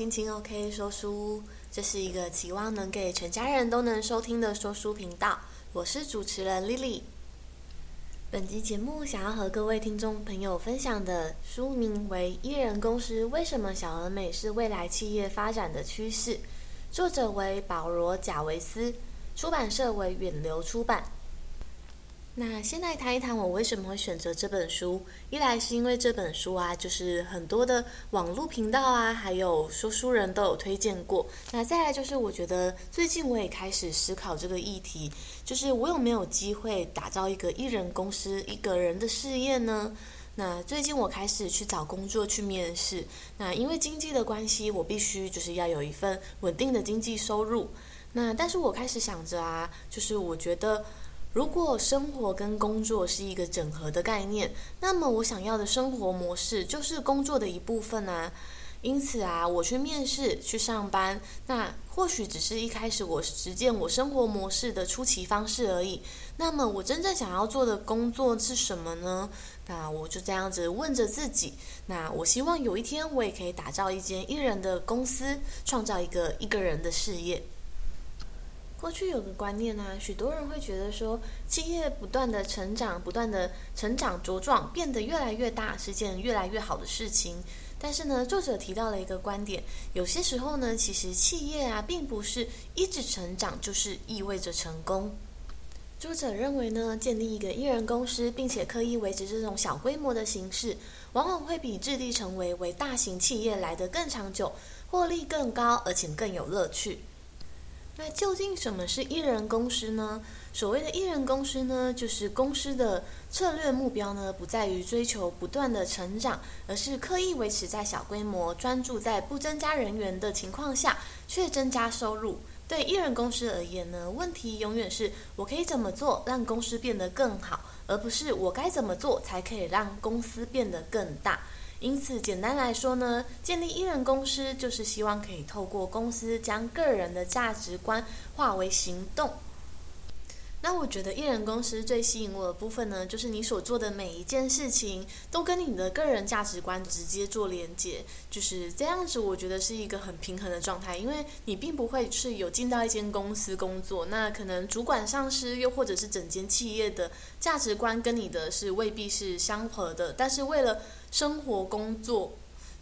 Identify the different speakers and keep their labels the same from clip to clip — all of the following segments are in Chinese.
Speaker 1: 心情 OK 说书，这是一个期望能给全家人都能收听的说书频道。我是主持人 Lily。本集节目想要和各位听众朋友分享的书名为《一人公司为什么小而美是未来企业发展的趋势》，作者为保罗·贾维斯，出版社为远流出版。那先来谈一谈我为什么会选择这本书。一来是因为这本书啊，就是很多的网络频道啊，还有说书人都有推荐过。那再来就是我觉得最近我也开始思考这个议题，就是我有没有机会打造一个艺人公司、一个人的事业呢？那最近我开始去找工作去面试。那因为经济的关系，我必须就是要有一份稳定的经济收入。那但是我开始想着啊，就是我觉得。如果生活跟工作是一个整合的概念，那么我想要的生活模式就是工作的一部分啊。因此啊，我去面试、去上班，那或许只是一开始我实践我生活模式的初期方式而已。那么我真正想要做的工作是什么呢？那我就这样子问着自己。那我希望有一天我也可以打造一间一人的公司，创造一个一个人的事业。过去有个观念呢、啊，许多人会觉得说，企业不断的成长，不断的成长茁壮，变得越来越大，是件越来越好的事情。但是呢，作者提到了一个观点，有些时候呢，其实企业啊，并不是一直成长就是意味着成功。作者认为呢，建立一个一人公司，并且刻意维持这种小规模的形式，往往会比致力成为为大型企业来得更长久，获利更高，而且更有乐趣。那究竟什么是艺人公司呢？所谓的艺人公司呢，就是公司的策略目标呢，不在于追求不断的成长，而是刻意维持在小规模，专注在不增加人员的情况下，却增加收入。对艺人公司而言呢，问题永远是我可以怎么做让公司变得更好，而不是我该怎么做才可以让公司变得更大。因此，简单来说呢，建立一人公司就是希望可以透过公司将个人的价值观化为行动。那我觉得一人公司最吸引我的部分呢，就是你所做的每一件事情都跟你的个人价值观直接做连接，就是这样子。我觉得是一个很平衡的状态，因为你并不会是有进到一间公司工作，那可能主管、上司又或者是整间企业的价值观跟你的是未必是相合的，但是为了生活工作。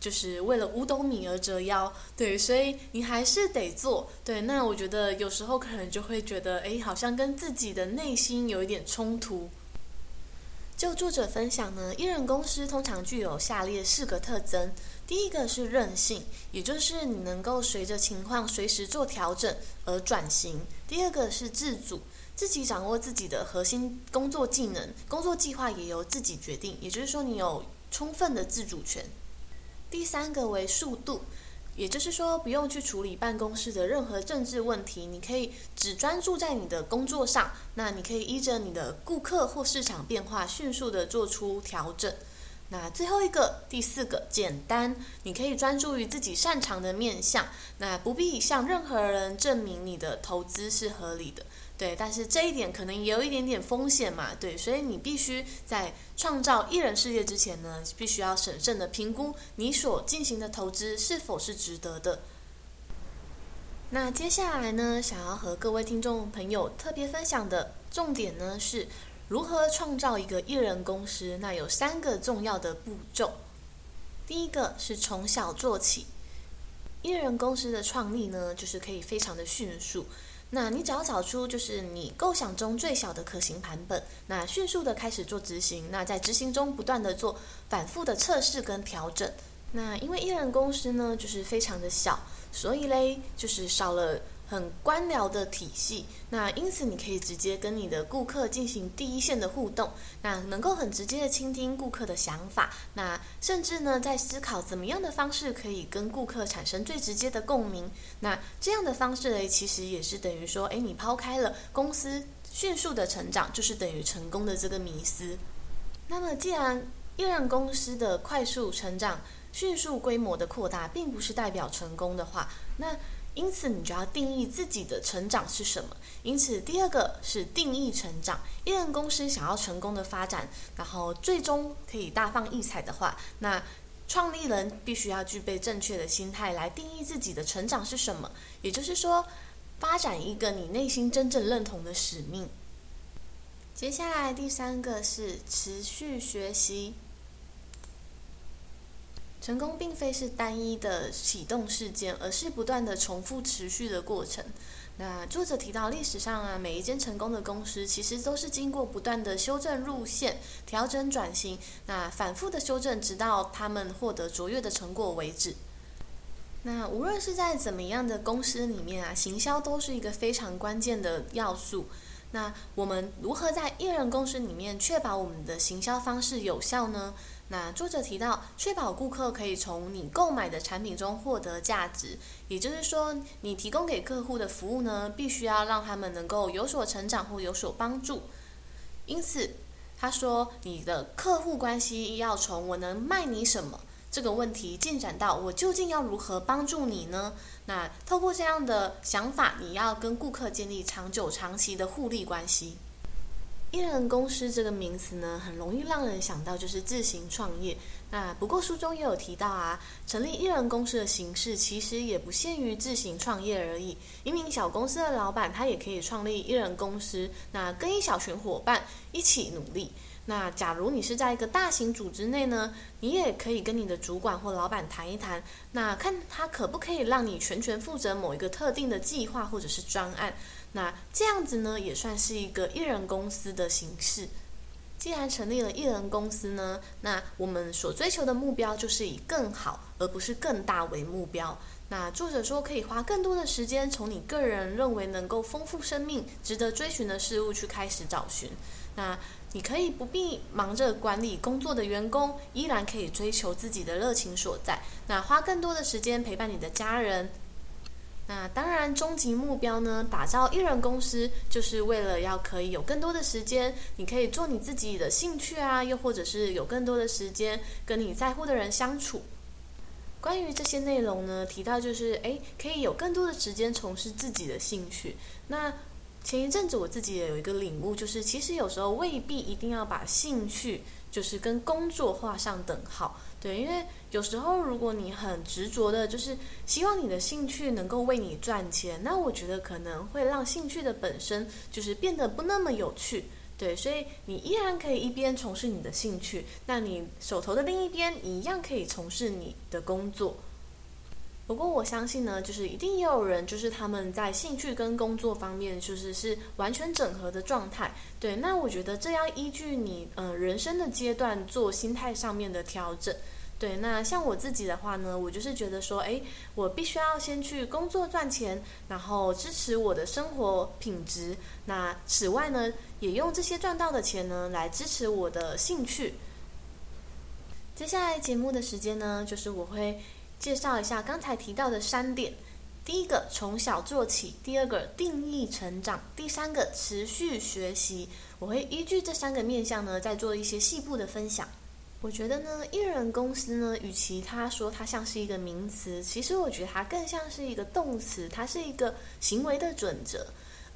Speaker 1: 就是为了五斗米而折腰，对，所以你还是得做，对。那我觉得有时候可能就会觉得，哎，好像跟自己的内心有一点冲突。就作者分享呢，艺人公司通常具有下列四个特征：第一个是韧性，也就是你能够随着情况随时做调整而转型；第二个是自主，自己掌握自己的核心工作技能，工作计划也由自己决定，也就是说你有充分的自主权。第三个为速度，也就是说不用去处理办公室的任何政治问题，你可以只专注在你的工作上。那你可以依着你的顾客或市场变化，迅速地做出调整。那最后一个，第四个，简单，你可以专注于自己擅长的面向，那不必向任何人证明你的投资是合理的。对，但是这一点可能也有一点点风险嘛，对，所以你必须在创造艺人事业之前呢，必须要审慎的评估你所进行的投资是否是值得的。那接下来呢，想要和各位听众朋友特别分享的重点呢，是如何创造一个艺人公司。那有三个重要的步骤，第一个是从小做起，艺人公司的创立呢，就是可以非常的迅速。那你只要找出就是你构想中最小的可行版本，那迅速的开始做执行，那在执行中不断的做反复的测试跟调整。那因为艺人公司呢，就是非常的小，所以嘞，就是少了。很官僚的体系，那因此你可以直接跟你的顾客进行第一线的互动，那能够很直接的倾听顾客的想法，那甚至呢在思考怎么样的方式可以跟顾客产生最直接的共鸣，那这样的方式呢，其实也是等于说，诶，你抛开了公司迅速的成长就是等于成功的这个迷思。那么既然一人公司的快速成长、迅速规模的扩大，并不是代表成功的话，那因此，你就要定义自己的成长是什么。因此，第二个是定义成长。一人公司想要成功的发展，然后最终可以大放异彩的话，那创立人必须要具备正确的心态来定义自己的成长是什么，也就是说，发展一个你内心真正认同的使命。接下来第三个是持续学习。成功并非是单一的启动事件，而是不断的重复持续的过程。那作者提到，历史上啊，每一间成功的公司其实都是经过不断的修正路线、调整转型，那反复的修正，直到他们获得卓越的成果为止。那无论是在怎么样的公司里面啊，行销都是一个非常关键的要素。那我们如何在一人公司里面确保我们的行销方式有效呢？那作者提到，确保顾客可以从你购买的产品中获得价值，也就是说，你提供给客户的服务呢，必须要让他们能够有所成长或有所帮助。因此，他说，你的客户关系要从我能卖你什么这个问题进展到我究竟要如何帮助你呢？那透过这样的想法，你要跟顾客建立长久、长期的互利关系。艺人公司这个名词呢，很容易让人想到就是自行创业。那不过书中也有提到啊，成立艺人公司的形式其实也不限于自行创业而已。一名小公司的老板，他也可以创立艺人公司，那跟一小群伙伴一起努力。那假如你是在一个大型组织内呢，你也可以跟你的主管或老板谈一谈，那看他可不可以让你全权负责某一个特定的计划或者是专案。那这样子呢，也算是一个艺人公司的形式。既然成立了艺人公司呢，那我们所追求的目标就是以更好而不是更大为目标。那作者说可以花更多的时间，从你个人认为能够丰富生命、值得追寻的事物去开始找寻。那你可以不必忙着管理工作的员工，依然可以追求自己的热情所在。那花更多的时间陪伴你的家人。那当然，终极目标呢，打造艺人公司，就是为了要可以有更多的时间，你可以做你自己的兴趣啊，又或者是有更多的时间跟你在乎的人相处。关于这些内容呢，提到就是，诶，可以有更多的时间从事自己的兴趣。那前一阵子我自己也有一个领悟，就是其实有时候未必一定要把兴趣就是跟工作画上等号。对，因为有时候如果你很执着的，就是希望你的兴趣能够为你赚钱，那我觉得可能会让兴趣的本身就是变得不那么有趣。对，所以你依然可以一边从事你的兴趣，那你手头的另一边一样可以从事你的工作。不过我相信呢，就是一定也有人，就是他们在兴趣跟工作方面，就是是完全整合的状态。对，那我觉得这要依据你呃人生的阶段做心态上面的调整。对，那像我自己的话呢，我就是觉得说，诶，我必须要先去工作赚钱，然后支持我的生活品质。那此外呢，也用这些赚到的钱呢，来支持我的兴趣。接下来节目的时间呢，就是我会。介绍一下刚才提到的三点：第一个，从小做起；第二个，定义成长；第三个，持续学习。我会依据这三个面向呢，再做一些细部的分享。我觉得呢，艺人公司呢，与其他说它像是一个名词，其实我觉得它更像是一个动词，它是一个行为的准则。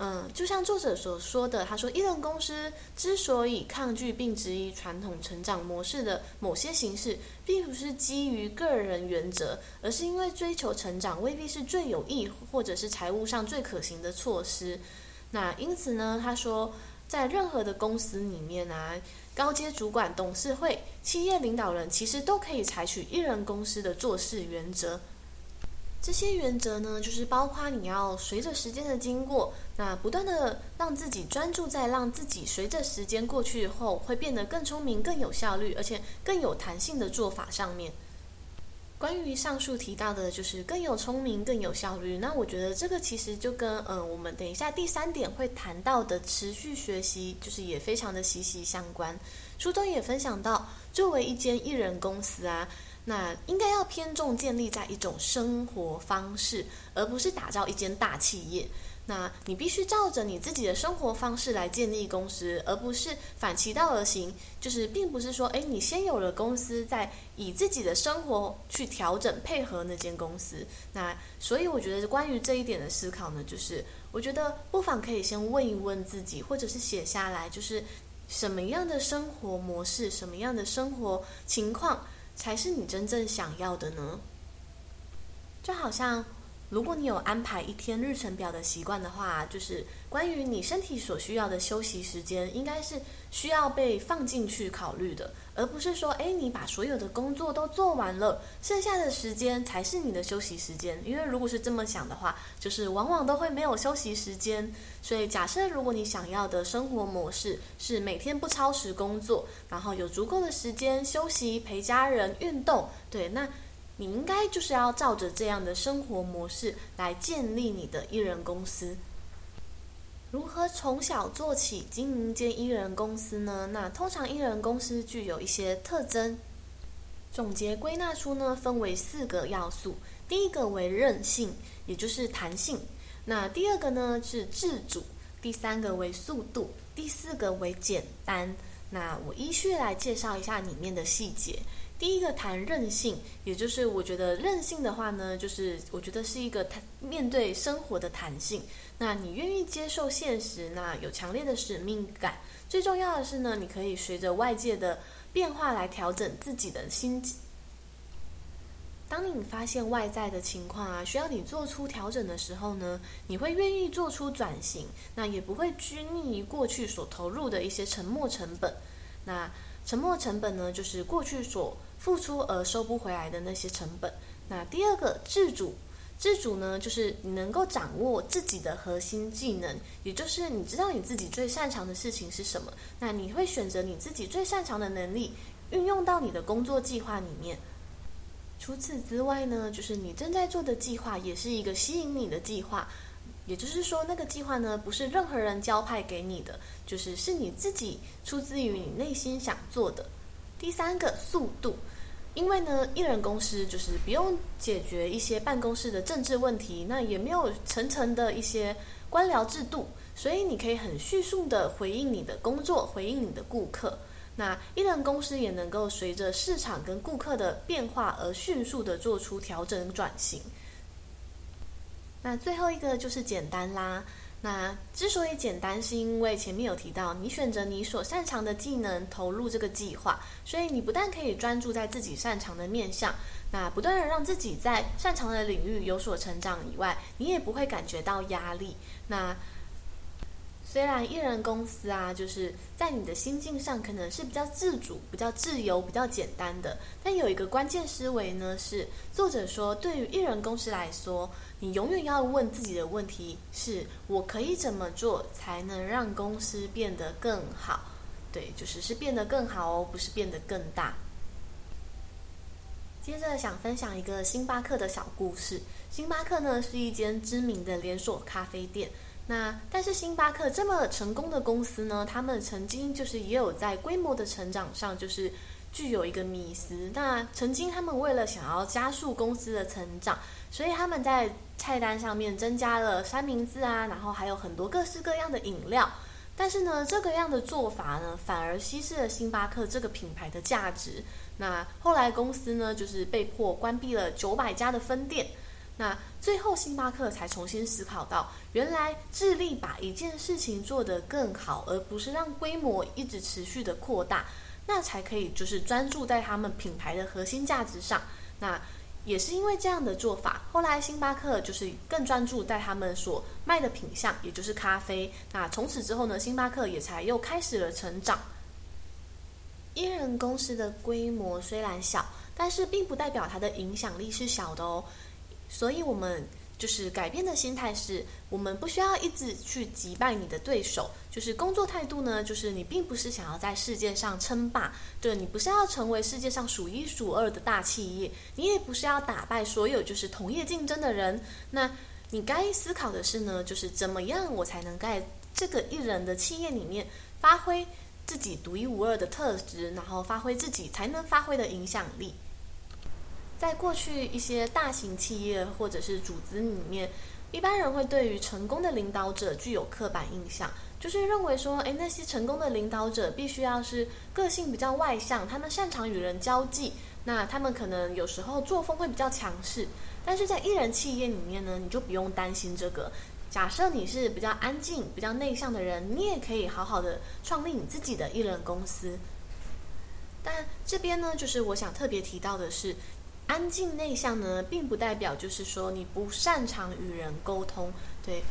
Speaker 1: 嗯，就像作者所说的，他说，一人公司之所以抗拒并质疑传统成长模式的某些形式，并不是基于个人原则，而是因为追求成长未必是最有益或者是财务上最可行的措施。那因此呢，他说，在任何的公司里面啊，高阶主管、董事会、企业领导人其实都可以采取一人公司的做事原则。这些原则呢，就是包括你要随着时间的经过，那不断的让自己专注在让自己随着时间过去后，会变得更聪明、更有效率，而且更有弹性的做法上面。关于上述提到的，就是更有聪明、更有效率。那我觉得这个其实就跟嗯，我们等一下第三点会谈到的持续学习，就是也非常的息息相关。书中也分享到，作为一间艺人公司啊。那应该要偏重建立在一种生活方式，而不是打造一间大企业。那你必须照着你自己的生活方式来建立公司，而不是反其道而行。就是并不是说，诶，你先有了公司，再以自己的生活去调整配合那间公司。那所以我觉得关于这一点的思考呢，就是我觉得不妨可以先问一问自己，或者是写下来，就是什么样的生活模式，什么样的生活情况。才是你真正想要的呢？就好像。如果你有安排一天日程表的习惯的话，就是关于你身体所需要的休息时间，应该是需要被放进去考虑的，而不是说，哎，你把所有的工作都做完了，剩下的时间才是你的休息时间。因为如果是这么想的话，就是往往都会没有休息时间。所以，假设如果你想要的生活模式是每天不超时工作，然后有足够的时间休息、陪家人、运动，对，那。你应该就是要照着这样的生活模式来建立你的艺人公司。如何从小做起经营间艺人公司呢？那通常艺人公司具有一些特征，总结归纳出呢，分为四个要素。第一个为韧性，也就是弹性；那第二个呢是自主；第三个为速度；第四个为简单。那我依序来介绍一下里面的细节。第一个谈韧性，也就是我觉得韧性的话呢，就是我觉得是一个谈面对生活的弹性。那你愿意接受现实，那有强烈的使命感。最重要的是呢，你可以随着外界的变化来调整自己的心境。当你发现外在的情况啊，需要你做出调整的时候呢，你会愿意做出转型，那也不会拘泥于过去所投入的一些沉没成本。那沉没成本呢，就是过去所付出而收不回来的那些成本。那第二个自主，自主呢，就是你能够掌握自己的核心技能，也就是你知道你自己最擅长的事情是什么。那你会选择你自己最擅长的能力，运用到你的工作计划里面。除此之外呢，就是你正在做的计划也是一个吸引你的计划。也就是说，那个计划呢，不是任何人交派给你的，就是是你自己出自于你内心想做的。第三个速度。因为呢，艺人公司就是不用解决一些办公室的政治问题，那也没有层层的一些官僚制度，所以你可以很迅速的回应你的工作，回应你的顾客。那艺人公司也能够随着市场跟顾客的变化而迅速的做出调整转型。那最后一个就是简单啦。那之所以简单，是因为前面有提到，你选择你所擅长的技能投入这个计划，所以你不但可以专注在自己擅长的面向，那不断的让自己在擅长的领域有所成长以外，你也不会感觉到压力。那虽然艺人公司啊，就是在你的心境上可能是比较自主、比较自由、比较简单的，但有一个关键思维呢，是作者说，对于艺人公司来说，你永远要问自己的问题是：我可以怎么做才能让公司变得更好？对，就是是变得更好哦，不是变得更大。接着想分享一个星巴克的小故事。星巴克呢，是一间知名的连锁咖啡店。那但是星巴克这么成功的公司呢，他们曾经就是也有在规模的成长上，就是具有一个迷思。那曾经他们为了想要加速公司的成长，所以他们在菜单上面增加了三明治啊，然后还有很多各式各样的饮料。但是呢，这个样的做法呢，反而稀释了星巴克这个品牌的价值。那后来公司呢，就是被迫关闭了九百家的分店。那最后，星巴克才重新思考到，原来致力把一件事情做得更好，而不是让规模一直持续的扩大，那才可以就是专注在他们品牌的核心价值上。那也是因为这样的做法，后来星巴克就是更专注在他们所卖的品相，也就是咖啡。那从此之后呢，星巴克也才又开始了成长。伊人公司的规模虽然小，但是并不代表它的影响力是小的哦。所以，我们就是改变的心态是，我们不需要一直去击败你的对手。就是工作态度呢，就是你并不是想要在世界上称霸，对，你不是要成为世界上数一数二的大企业，你也不是要打败所有就是同业竞争的人。那你该思考的是呢，就是怎么样我才能在这个一人的企业里面发挥自己独一无二的特质，然后发挥自己才能发挥的影响力。在过去一些大型企业或者是组织里面，一般人会对于成功的领导者具有刻板印象，就是认为说，诶，那些成功的领导者必须要是个性比较外向，他们擅长与人交际，那他们可能有时候作风会比较强势。但是在艺人企业里面呢，你就不用担心这个。假设你是比较安静、比较内向的人，你也可以好好的创立你自己的艺人公司。但这边呢，就是我想特别提到的是，安静内向呢，并不代表就是说你不擅长与人沟通。对，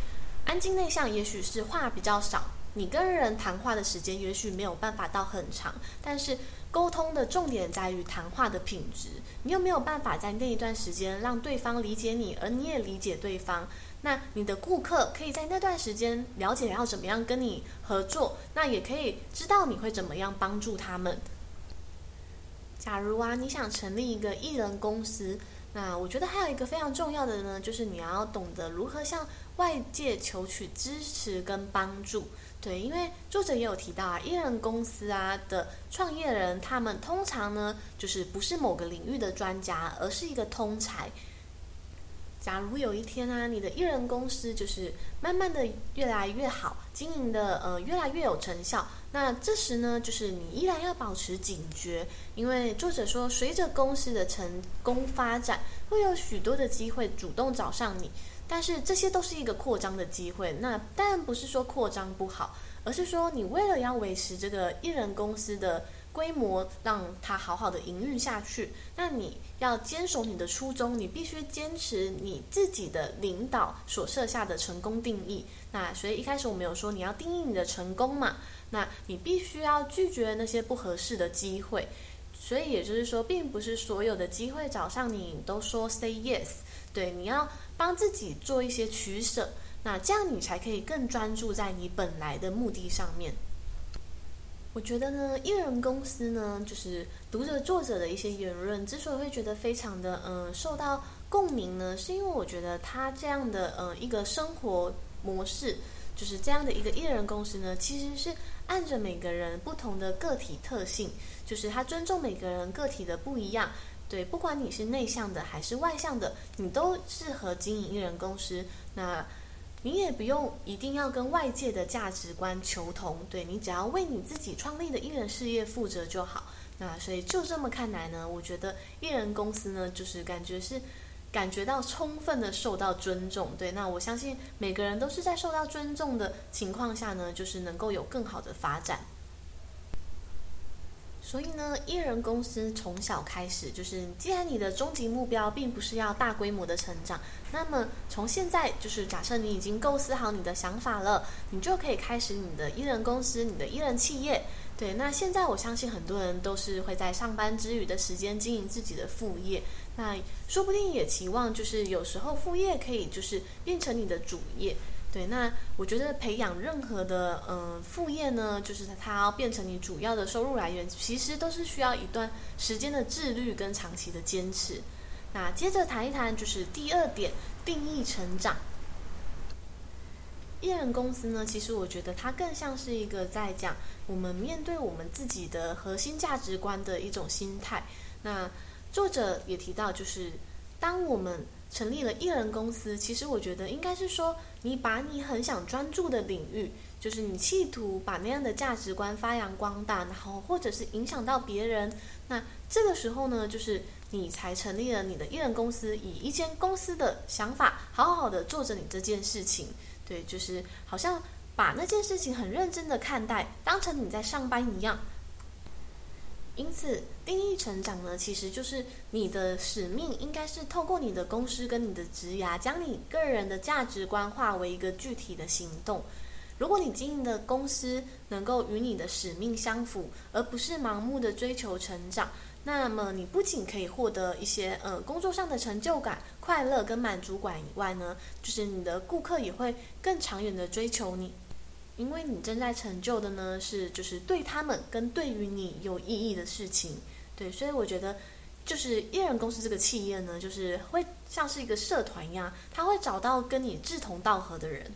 Speaker 1: 安静内向也许是话比较少，你跟人谈话的时间也许没有办法到很长，但是沟通的重点在于谈话的品质。你有没有办法在那一段时间让对方理解你，而你也理解对方？那你的顾客可以在那段时间了解要怎么样跟你合作，那也可以知道你会怎么样帮助他们。假如啊，你想成立一个艺人公司，那我觉得还有一个非常重要的呢，就是你要懂得如何向外界求取支持跟帮助。对，因为作者也有提到啊，艺人公司啊的创业人，他们通常呢，就是不是某个领域的专家，而是一个通才。假如有一天啊，你的艺人公司就是慢慢的越来越好，经营的呃越来越有成效，那这时呢，就是你依然要保持警觉，因为作者说，随着公司的成功发展，会有许多的机会主动找上你，但是这些都是一个扩张的机会。那当然不是说扩张不好，而是说你为了要维持这个艺人公司的。规模让它好好的营运下去，那你要坚守你的初衷，你必须坚持你自己的领导所设下的成功定义。那所以一开始我们有说你要定义你的成功嘛，那你必须要拒绝那些不合适的机会。所以也就是说，并不是所有的机会找上你都说 say yes，对，你要帮自己做一些取舍，那这样你才可以更专注在你本来的目的上面。我觉得呢，艺人公司呢，就是读者作者的一些言论，之所以会觉得非常的嗯、受到共鸣呢，是因为我觉得他这样的嗯、呃、一个生活模式，就是这样的一个艺人公司呢，其实是按着每个人不同的个体特性，就是他尊重每个人个体的不一样，对，不管你是内向的还是外向的，你都适合经营艺人公司。那。你也不用一定要跟外界的价值观求同，对，你只要为你自己创立的艺人事业负责就好。那所以就这么看来呢，我觉得艺人公司呢，就是感觉是感觉到充分的受到尊重。对，那我相信每个人都是在受到尊重的情况下呢，就是能够有更好的发展。所以呢，艺人公司从小开始，就是既然你的终极目标并不是要大规模的成长，那么从现在就是假设你已经构思好你的想法了，你就可以开始你的艺人公司、你的艺人企业。对，那现在我相信很多人都是会在上班之余的时间经营自己的副业，那说不定也期望就是有时候副业可以就是变成你的主业。对，那我觉得培养任何的嗯、副业呢，就是它要变成你主要的收入来源，其实都是需要一段时间的自律跟长期的坚持。那接着谈一谈，就是第二点，定义成长。艺人公司呢，其实我觉得它更像是一个在讲我们面对我们自己的核心价值观的一种心态。那作者也提到，就是当我们成立了艺人公司，其实我觉得应该是说，你把你很想专注的领域，就是你企图把那样的价值观发扬光大，然后或者是影响到别人，那这个时候呢，就是你才成立了你的艺人公司，以一间公司的想法，好好的做着你这件事情，对，就是好像把那件事情很认真的看待，当成你在上班一样。因此，定义成长呢，其实就是你的使命，应该是透过你的公司跟你的职涯，将你个人的价值观化为一个具体的行动。如果你经营的公司能够与你的使命相符，而不是盲目的追求成长，那么你不仅可以获得一些呃工作上的成就感、快乐跟满足感以外呢，就是你的顾客也会更长远的追求你。因为你正在成就的呢，是就是对他们跟对于你有意义的事情，对，所以我觉得就是艺人公司这个企业呢，就是会像是一个社团一样，他会找到跟你志同道合的人。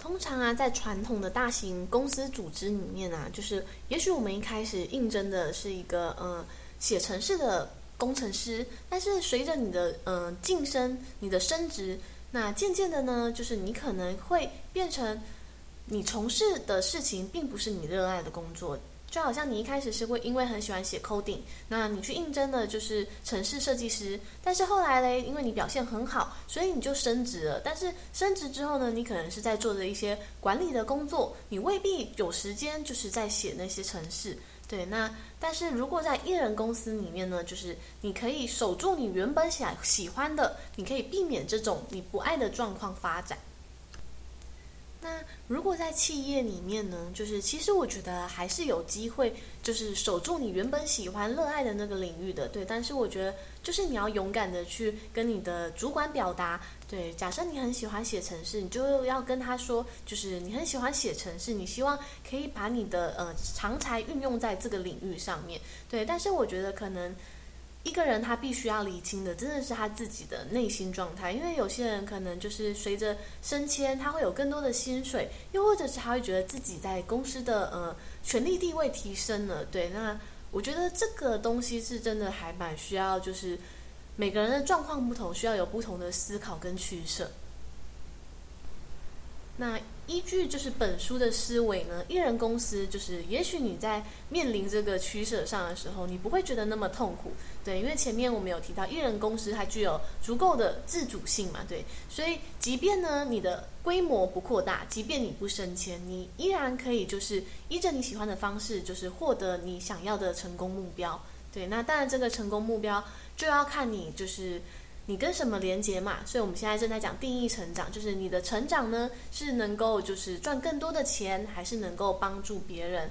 Speaker 1: 通常啊，在传统的大型公司组织里面啊，就是也许我们一开始应征的是一个呃写程式的工程师，但是随着你的呃晋升，你的升职。那渐渐的呢，就是你可能会变成你从事的事情并不是你热爱的工作，就好像你一开始是会因为很喜欢写 coding，那你去应征的就是城市设计师，但是后来嘞，因为你表现很好，所以你就升职了。但是升职之后呢，你可能是在做着一些管理的工作，你未必有时间就是在写那些城市。对，那但是如果在艺人公司里面呢，就是你可以守住你原本想喜欢的，你可以避免这种你不爱的状况发展。那如果在企业里面呢，就是其实我觉得还是有机会，就是守住你原本喜欢、热爱的那个领域的，对。但是我觉得，就是你要勇敢的去跟你的主管表达，对。假设你很喜欢写程式，你就要跟他说，就是你很喜欢写程式，你希望可以把你的呃长才运用在这个领域上面，对。但是我觉得可能。一个人他必须要理清的，真的是他自己的内心状态。因为有些人可能就是随着升迁，他会有更多的薪水，又或者是他会觉得自己在公司的呃权力地位提升了。对，那我觉得这个东西是真的还蛮需要，就是每个人的状况不同，需要有不同的思考跟取舍。那依据就是本书的思维呢，艺人公司就是，也许你在面临这个取舍上的时候，你不会觉得那么痛苦，对，因为前面我们有提到，艺人公司它具有足够的自主性嘛，对，所以即便呢你的规模不扩大，即便你不升迁，你依然可以就是依着你喜欢的方式，就是获得你想要的成功目标，对，那当然这个成功目标就要看你就是。你跟什么连接嘛？所以我们现在正在讲定义成长，就是你的成长呢，是能够就是赚更多的钱，还是能够帮助别人？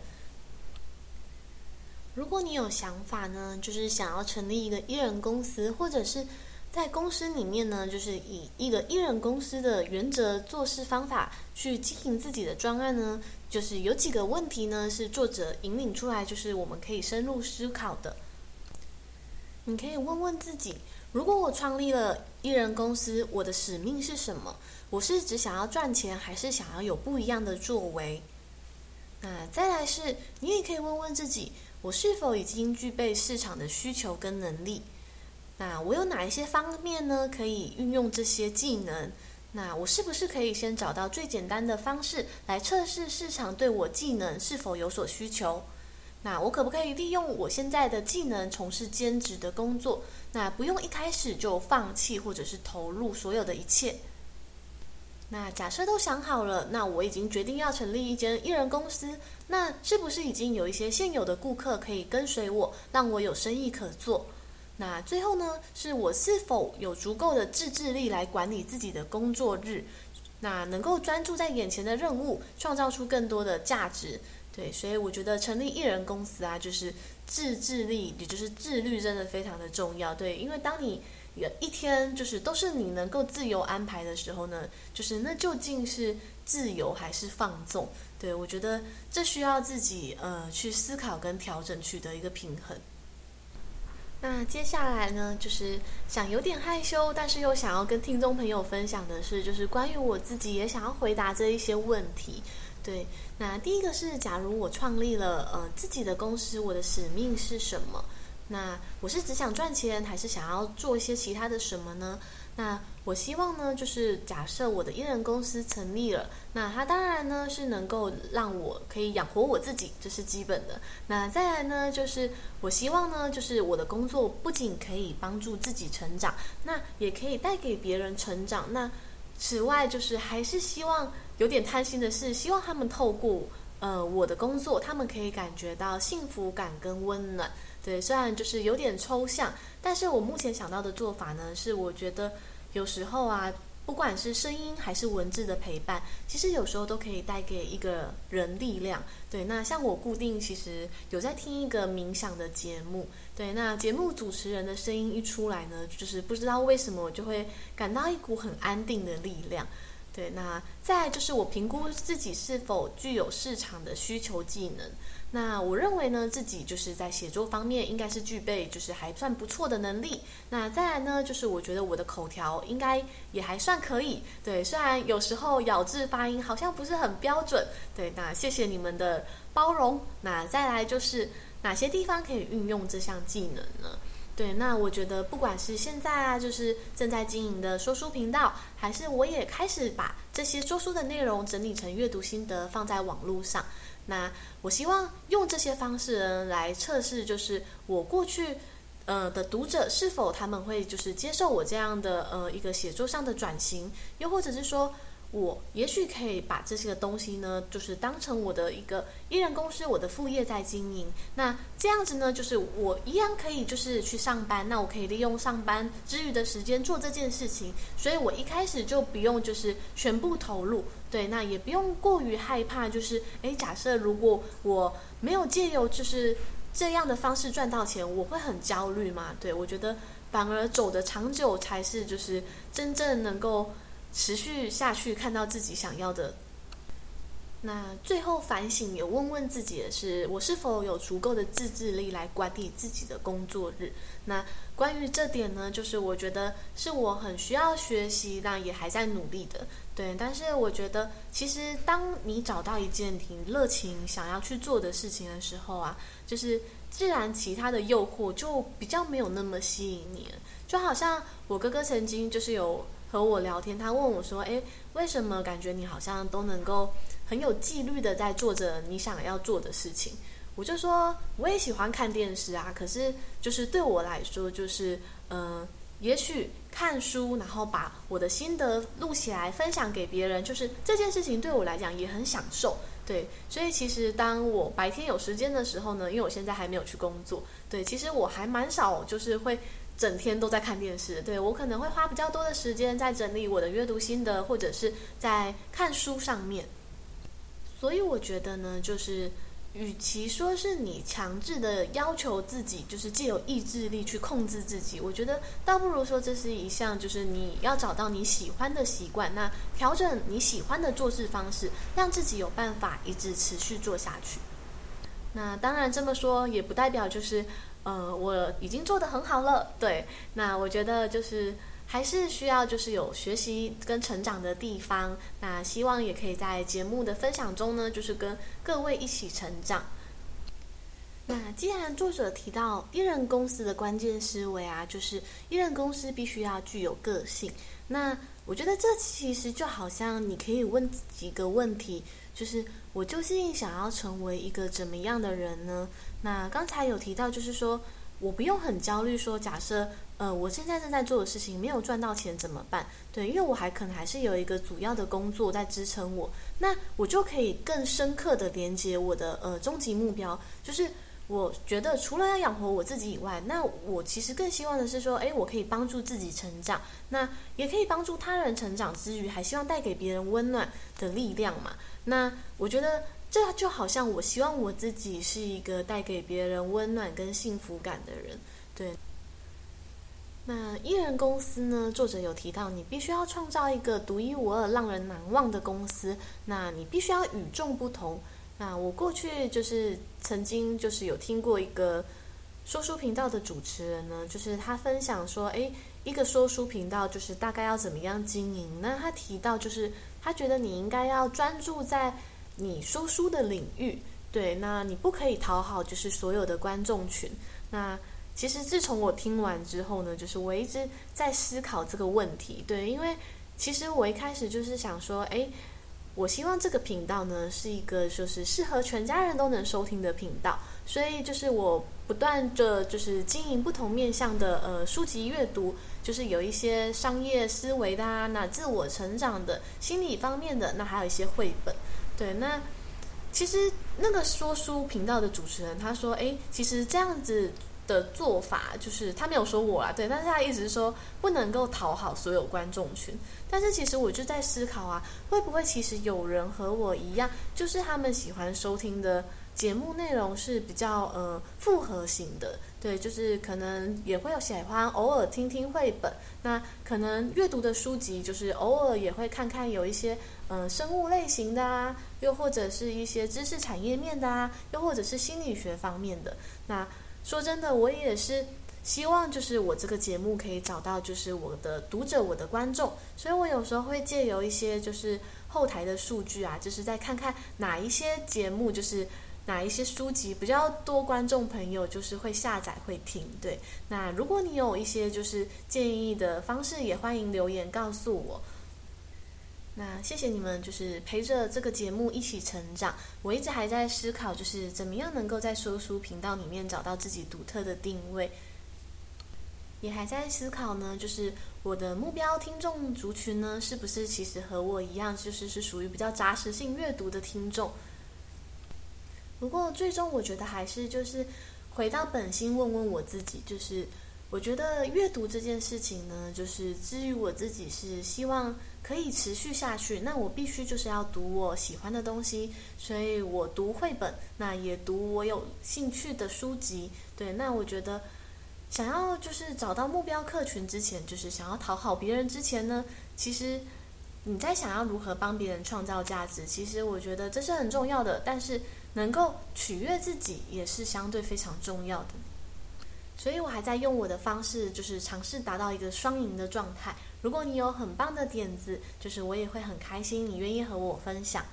Speaker 1: 如果你有想法呢，就是想要成立一个艺人公司，或者是在公司里面呢，就是以一个艺人公司的原则做事方法去经营自己的专案呢，就是有几个问题呢，是作者引领出来，就是我们可以深入思考的。你可以问问自己。如果我创立了艺人公司，我的使命是什么？我是只想要赚钱，还是想要有不一样的作为？那再来是，你也可以问问自己，我是否已经具备市场的需求跟能力？那我有哪一些方面呢，可以运用这些技能？那我是不是可以先找到最简单的方式来测试市场对我技能是否有所需求？那我可不可以利用我现在的技能从事兼职的工作？那不用一开始就放弃或者是投入所有的一切。那假设都想好了，那我已经决定要成立一间艺人公司。那是不是已经有一些现有的顾客可以跟随我，让我有生意可做？那最后呢，是我是否有足够的自制力来管理自己的工作日？那能够专注在眼前的任务，创造出更多的价值？对，所以我觉得成立艺人公司啊，就是自制力，也就是自律，真的非常的重要。对，因为当你有一天就是都是你能够自由安排的时候呢，就是那究竟是自由还是放纵？对，我觉得这需要自己呃去思考跟调整，取得一个平衡。那接下来呢，就是想有点害羞，但是又想要跟听众朋友分享的是，就是关于我自己也想要回答这一些问题。对，那第一个是，假如我创立了呃自己的公司，我的使命是什么？那我是只想赚钱，还是想要做一些其他的什么呢？那我希望呢，就是假设我的艺人公司成立了，那它当然呢是能够让我可以养活我自己，这是基本的。那再来呢，就是我希望呢，就是我的工作不仅可以帮助自己成长，那也可以带给别人成长。那此外，就是还是希望。有点贪心的是，希望他们透过呃我的工作，他们可以感觉到幸福感跟温暖。对，虽然就是有点抽象，但是我目前想到的做法呢，是我觉得有时候啊。不管是声音还是文字的陪伴，其实有时候都可以带给一个人力量。对，那像我固定其实有在听一个冥想的节目，对，那节目主持人的声音一出来呢，就是不知道为什么我就会感到一股很安定的力量。对，那再就是我评估自己是否具有市场的需求技能。那我认为呢，自己就是在写作方面应该是具备，就是还算不错的能力。那再来呢，就是我觉得我的口条应该也还算可以。对，虽然有时候咬字发音好像不是很标准。对，那谢谢你们的包容。那再来就是哪些地方可以运用这项技能呢？对，那我觉得不管是现在啊，就是正在经营的说书频道，还是我也开始把这些说书的内容整理成阅读心得放在网络上。那我希望用这些方式，来测试，就是我过去呃的读者是否他们会就是接受我这样的呃一个写作上的转型，又或者是说我也许可以把这些东西呢，就是当成我的一个一人公司，我的副业在经营。那这样子呢，就是我一样可以就是去上班，那我可以利用上班之余的时间做这件事情。所以我一开始就不用就是全部投入，对，那也不用过于害怕，就是诶，假设如果我没有借由就是这样的方式赚到钱，我会很焦虑嘛？对，我觉得。反而走得长久才是，就是真正能够持续下去，看到自己想要的。那最后反省也问问自己的是，我是否有足够的自制力来管理自己的工作日？那关于这点呢，就是我觉得是我很需要学习，但也还在努力的。对，但是我觉得，其实当你找到一件挺热情想要去做的事情的时候啊，就是。自然，其他的诱惑就比较没有那么吸引你了。就好像我哥哥曾经就是有和我聊天，他问我说：“诶，为什么感觉你好像都能够很有纪律的在做着你想要做的事情？”我就说：“我也喜欢看电视啊，可是就是对我来说，就是嗯、也许看书，然后把我的心得录起来分享给别人，就是这件事情对我来讲也很享受。”对，所以其实当我白天有时间的时候呢，因为我现在还没有去工作，对，其实我还蛮少，就是会整天都在看电视。对，我可能会花比较多的时间在整理我的阅读心得，或者是在看书上面。所以我觉得呢，就是。与其说是你强制的要求自己，就是借由意志力去控制自己，我觉得倒不如说这是一项，就是你要找到你喜欢的习惯，那调整你喜欢的做事方式，让自己有办法一直持续做下去。那当然这么说也不代表就是，呃，我已经做得很好了。对，那我觉得就是。还是需要就是有学习跟成长的地方，那希望也可以在节目的分享中呢，就是跟各位一起成长。那既然作者提到一人公司的关键思维啊，就是一人公司必须要具有个性。那我觉得这其实就好像你可以问自己一个问题，就是我究竟想要成为一个怎么样的人呢？那刚才有提到，就是说我不用很焦虑，说假设。呃，我现在正在做的事情没有赚到钱怎么办？对，因为我还可能还是有一个主要的工作在支撑我，那我就可以更深刻的连接我的呃终极目标。就是我觉得除了要养活我自己以外，那我其实更希望的是说，诶，我可以帮助自己成长，那也可以帮助他人成长之余，还希望带给别人温暖的力量嘛。那我觉得这就好像我希望我自己是一个带给别人温暖跟幸福感的人，对。那艺人公司呢？作者有提到，你必须要创造一个独一无二、让人难忘的公司。那你必须要与众不同。那我过去就是曾经就是有听过一个说书频道的主持人呢，就是他分享说，诶，一个说书频道就是大概要怎么样经营？那他提到就是他觉得你应该要专注在你说书的领域，对，那你不可以讨好就是所有的观众群。那其实自从我听完之后呢，就是我一直在思考这个问题。对，因为其实我一开始就是想说，诶，我希望这个频道呢是一个就是适合全家人都能收听的频道，所以就是我不断的就是经营不同面向的呃书籍阅读，就是有一些商业思维的啊，那自我成长的、心理方面的，那还有一些绘本。对，那其实那个说书频道的主持人他说，诶，其实这样子。的做法就是他没有说我啊，对，但是他一直说不能够讨好所有观众群。但是其实我就在思考啊，会不会其实有人和我一样，就是他们喜欢收听的节目内容是比较呃复合型的，对，就是可能也会有喜欢偶尔听听绘本，那可能阅读的书籍就是偶尔也会看看有一些嗯、生物类型的啊，又或者是一些知识产业面的啊，又或者是心理学方面的那。说真的，我也是希望，就是我这个节目可以找到，就是我的读者、我的观众。所以我有时候会借由一些就是后台的数据啊，就是再看看哪一些节目，就是哪一些书籍比较多观众朋友就是会下载会听。对，那如果你有一些就是建议的方式，也欢迎留言告诉我。那谢谢你们，就是陪着这个节目一起成长。我一直还在思考，就是怎么样能够在说书频道里面找到自己独特的定位。也还在思考呢，就是我的目标听众族群呢，是不是其实和我一样，就是是属于比较扎实性阅读的听众？不过最终我觉得还是就是回到本心，问问我自己，就是我觉得阅读这件事情呢，就是至于我自己是希望可以持续下去，那我必须就是要读我喜欢的东西，所以我读绘本，那也读我有兴趣的书籍。对，那我觉得。想要就是找到目标客群之前，就是想要讨好别人之前呢，其实你在想要如何帮别人创造价值，其实我觉得这是很重要的。但是能够取悦自己也是相对非常重要的。所以我还在用我的方式，就是尝试达到一个双赢的状态。如果你有很棒的点子，就是我也会很开心，你愿意和我分享。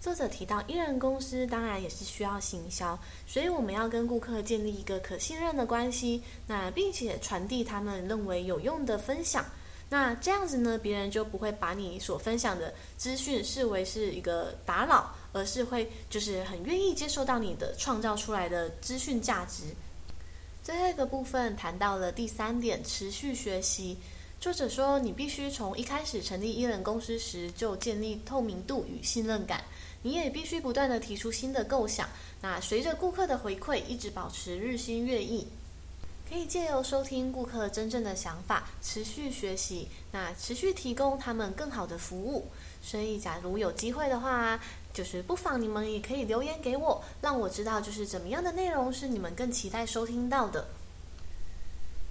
Speaker 1: 作者提到，艺人公司当然也是需要行销，所以我们要跟顾客建立一个可信任的关系，那并且传递他们认为有用的分享，那这样子呢，别人就不会把你所分享的资讯视为是一个打扰，而是会就是很愿意接受到你的创造出来的资讯价值。最后一个部分谈到了第三点，持续学习。作者说，你必须从一开始成立一人公司时就建立透明度与信任感。你也必须不断地提出新的构想，那随着顾客的回馈，一直保持日新月异。可以借由收听顾客真正的想法，持续学习，那持续提供他们更好的服务。所以，假如有机会的话，就是不妨你们也可以留言给我，让我知道就是怎么样的内容是你们更期待收听到的。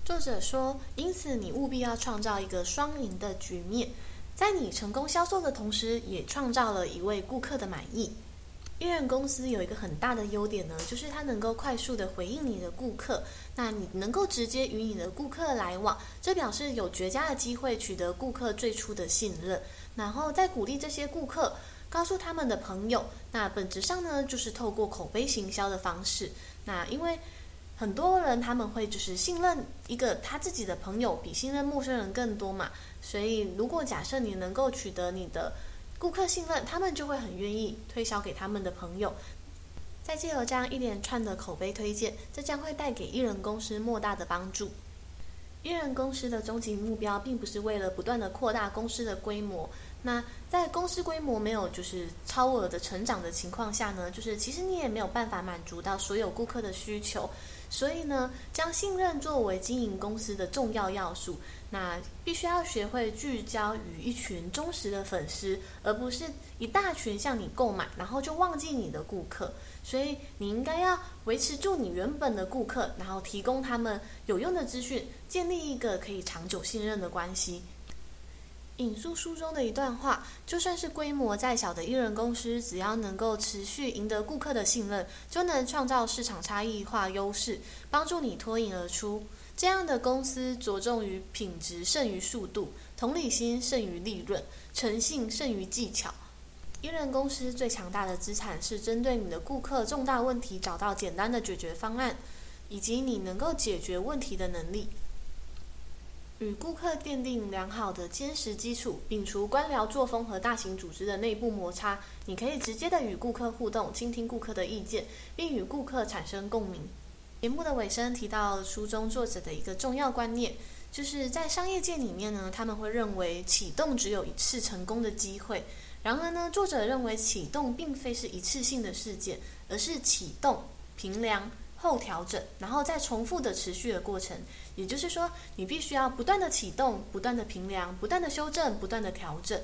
Speaker 1: 作者说，因此你务必要创造一个双赢的局面。在你成功销售的同时，也创造了一位顾客的满意。一人公司有一个很大的优点呢，就是它能够快速的回应你的顾客。那你能够直接与你的顾客来往，这表示有绝佳的机会取得顾客最初的信任，然后再鼓励这些顾客，告诉他们的朋友。那本质上呢，就是透过口碑行销的方式。那因为很多人他们会就是信任一个他自己的朋友，比信任陌生人更多嘛。所以，如果假设你能够取得你的顾客信任，他们就会很愿意推销给他们的朋友。再借由这样一连串的口碑推荐，这将会带给艺人公司莫大的帮助。艺人公司的终极目标，并不是为了不断的扩大公司的规模。那在公司规模没有就是超额的成长的情况下呢，就是其实你也没有办法满足到所有顾客的需求。所以呢，将信任作为经营公司的重要要素，那必须要学会聚焦于一群忠实的粉丝，而不是一大群向你购买，然后就忘记你的顾客。所以你应该要维持住你原本的顾客，然后提供他们有用的资讯，建立一个可以长久信任的关系。引述书中的一段话：就算是规模再小的艺人公司，只要能够持续赢得顾客的信任，就能创造市场差异化优势，帮助你脱颖而出。这样的公司着重于品质胜于速度，同理心胜于利润，诚信胜于技巧。一人公司最强大的资产是针对你的顾客重大问题找到简单的解决方案，以及你能够解决问题的能力。与顾客奠定良好的坚实基础，摒除官僚作风和大型组织的内部摩擦，你可以直接的与顾客互动，倾听顾客的意见，并与顾客产生共鸣。节目的尾声提到书中作者的一个重要观念，就是在商业界里面呢，他们会认为启动只有一次成功的机会。然而呢，作者认为启动并非是一次性的事件，而是启动、评量。后调整，然后再重复的持续的过程。也就是说，你必须要不断的启动，不断的评量，不断的修正，不断的调整。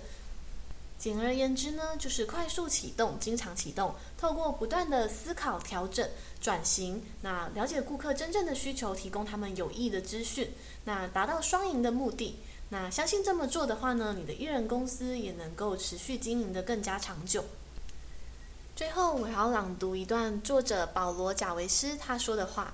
Speaker 1: 简而言之呢，就是快速启动，经常启动，透过不断的思考、调整、转型，那了解顾客真正的需求，提供他们有益的资讯，那达到双赢的目的。那相信这么做的话呢，你的艺人公司也能够持续经营得更加长久。最后，我要朗读一段作者保罗·贾维斯他说的话。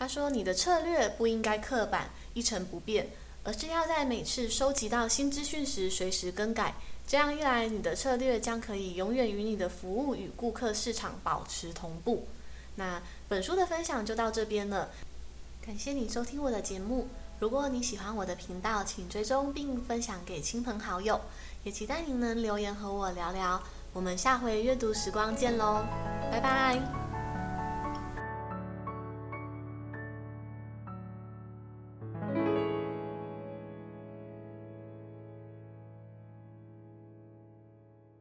Speaker 1: 他说：“你的策略不应该刻板、一成不变，而是要在每次收集到新资讯时随时更改。这样一来，你的策略将可以永远与你的服务与顾客市场保持同步。”那本书的分享就到这边了，感谢你收听我的节目。如果你喜欢我的频道，请追踪并分享给亲朋好友，也期待您能留言和我聊聊。我们下回阅读时光见喽，拜拜。